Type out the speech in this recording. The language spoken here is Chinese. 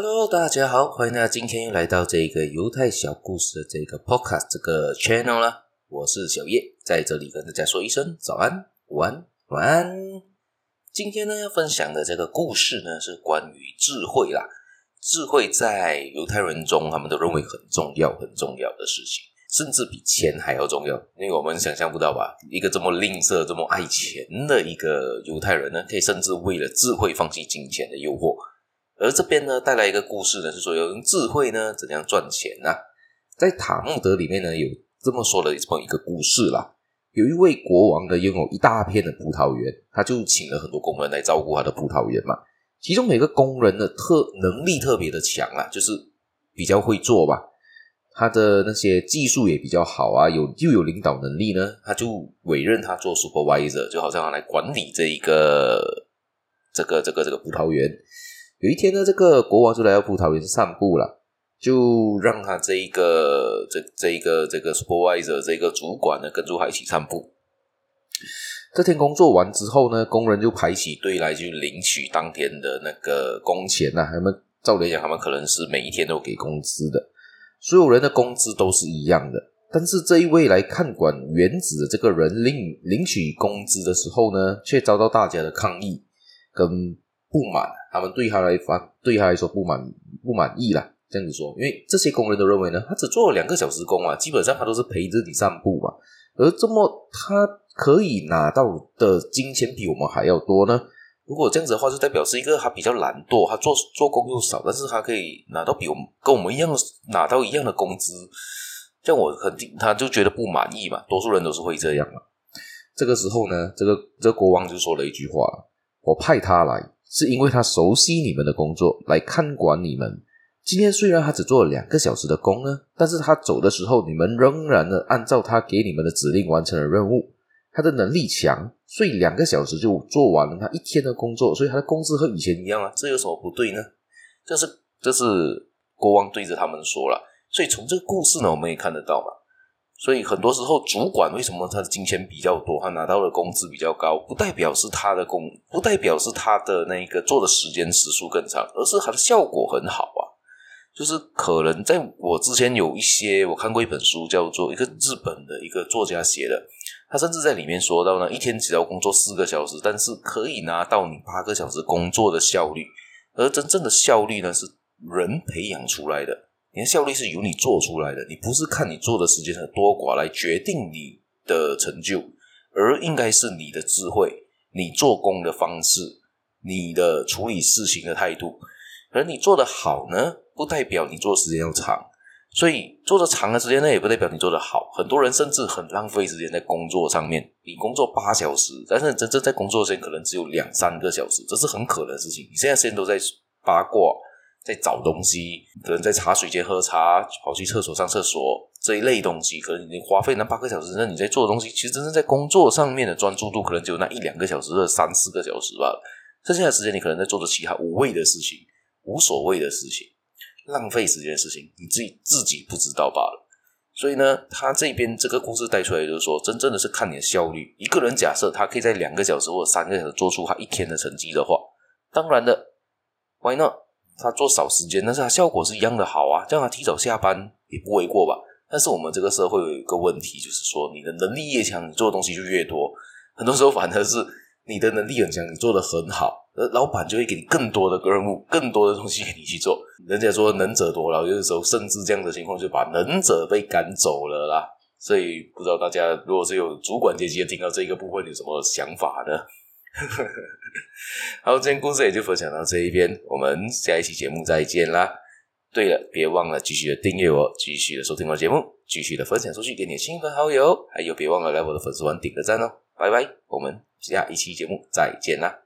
Hello，大家好，欢迎大家今天又来到这个犹太小故事的这个 Podcast 这个 Channel 啦。我是小叶，在这里跟大家说一声早安、午安、晚安。今天呢要分享的这个故事呢是关于智慧啦。智慧在犹太人中，他们都认为很重要、很重要的事情，甚至比钱还要重要。因为我们想象不到吧，一个这么吝啬、这么爱钱的一个犹太人呢，可以甚至为了智慧放弃金钱的诱惑。而这边呢，带来一个故事呢，是说用智慧呢怎样赚钱呢、在塔木德里面呢，有这么说的这么一个故事啦。有一位国王呢，拥有一大片的葡萄园，他就请了很多工人来照顾他的葡萄园嘛。其中每个工人的特能力特别的强啊，就是比较会做吧。他的那些技术也比较好啊，有又有领导能力呢，他就委任他做 supervisor，就好像来管理这一个这个这个这个葡萄园。有一天呢，这个国王就来到葡萄园散步了，就让他这一个这这一个这个 supervisor 这个主管呢跟着他一起散步。这天工作完之后呢，工人就排起队来，就领取当天的那个工钱呐。他们照理讲，他们可能是每一天都给工资的，所有人的工资都是一样的。但是这一位来看管园子的这个人领领取工资的时候呢，却遭到大家的抗议跟。不满，他们对他来发，对他来说不满不满意啦。这样子说，因为这些工人都认为呢，他只做了两个小时工啊，基本上他都是陪着你散步嘛。而这么他可以拿到的金钱比我们还要多呢。如果这样子的话，就代表是一个他比较懒惰，他做做工又少，但是他可以拿到比我们跟我们一样拿到一样的工资。这样我肯定他就觉得不满意嘛。多数人都是会这样嘛。这个时候呢，这个这个国王就说了一句话：“我派他来。”是因为他熟悉你们的工作，来看管你们。今天虽然他只做了两个小时的工呢，但是他走的时候，你们仍然的按照他给你们的指令完成了任务。他的能力强，所以两个小时就做完了他一天的工作，所以他的工资和以前一样啊，这有什么不对呢？这是这是国王对着他们说了，所以从这个故事呢，我们也看得到嘛。所以很多时候，主管为什么他的金钱比较多，他拿到的工资比较高，不代表是他的工，不代表是他的那个做的时间时数更长，而是他的效果很好啊。就是可能在我之前有一些，我看过一本书，叫做一个日本的一个作家写的，他甚至在里面说到呢，一天只要工作四个小时，但是可以拿到你八个小时工作的效率，而真正的效率呢，是人培养出来的。你的效率是由你做出来的，你不是看你做的时间的多寡来决定你的成就，而应该是你的智慧、你做工的方式、你的处理事情的态度。而你做得好呢，不代表你做的时间要长，所以做得长的时间呢，也不代表你做得好。很多人甚至很浪费时间在工作上面，你工作八小时，但是真正在工作时间可能只有两三个小时，这是很可能的事情。你现在时间都在八卦。在找东西，可能在茶水间喝茶，跑去厕所上厕所这一类东西，可能你花费那八个小时，那你在做的东西，其实真正在工作上面的专注度，可能只有那一两个小时或者三四个小时吧。剩下的时间，你可能在做着其他无谓的事情、无所谓的事情、浪费时间的事情，你自己自己不知道罢了。所以呢，他这边这个故事带出来，就是说，真正的是看你的效率。一个人假设他可以在两个小时或者三个小时做出他一天的成绩的话，当然的，Why not？他做少时间，但是他效果是一样的好啊，这样他提早下班也不为过吧？但是我们这个社会有一个问题，就是说你的能力越强，你做的东西就越多。很多时候反而是你的能力很强，你做的很好，而老板就会给你更多的任务，更多的东西给你去做。人家说能者多劳，有的时候甚至这样的情况就把能者被赶走了啦。所以不知道大家如果是有主管阶级听到这个部分有什么想法呢？好，今天故事也就分享到这一边，我们下一期节目再见啦！对了，别忘了继续的订阅我，继续的收听我的节目，继续的分享出去给你的亲朋好友，还有别忘了来我的粉丝团点个赞哦！拜拜，我们下一期节目再见啦！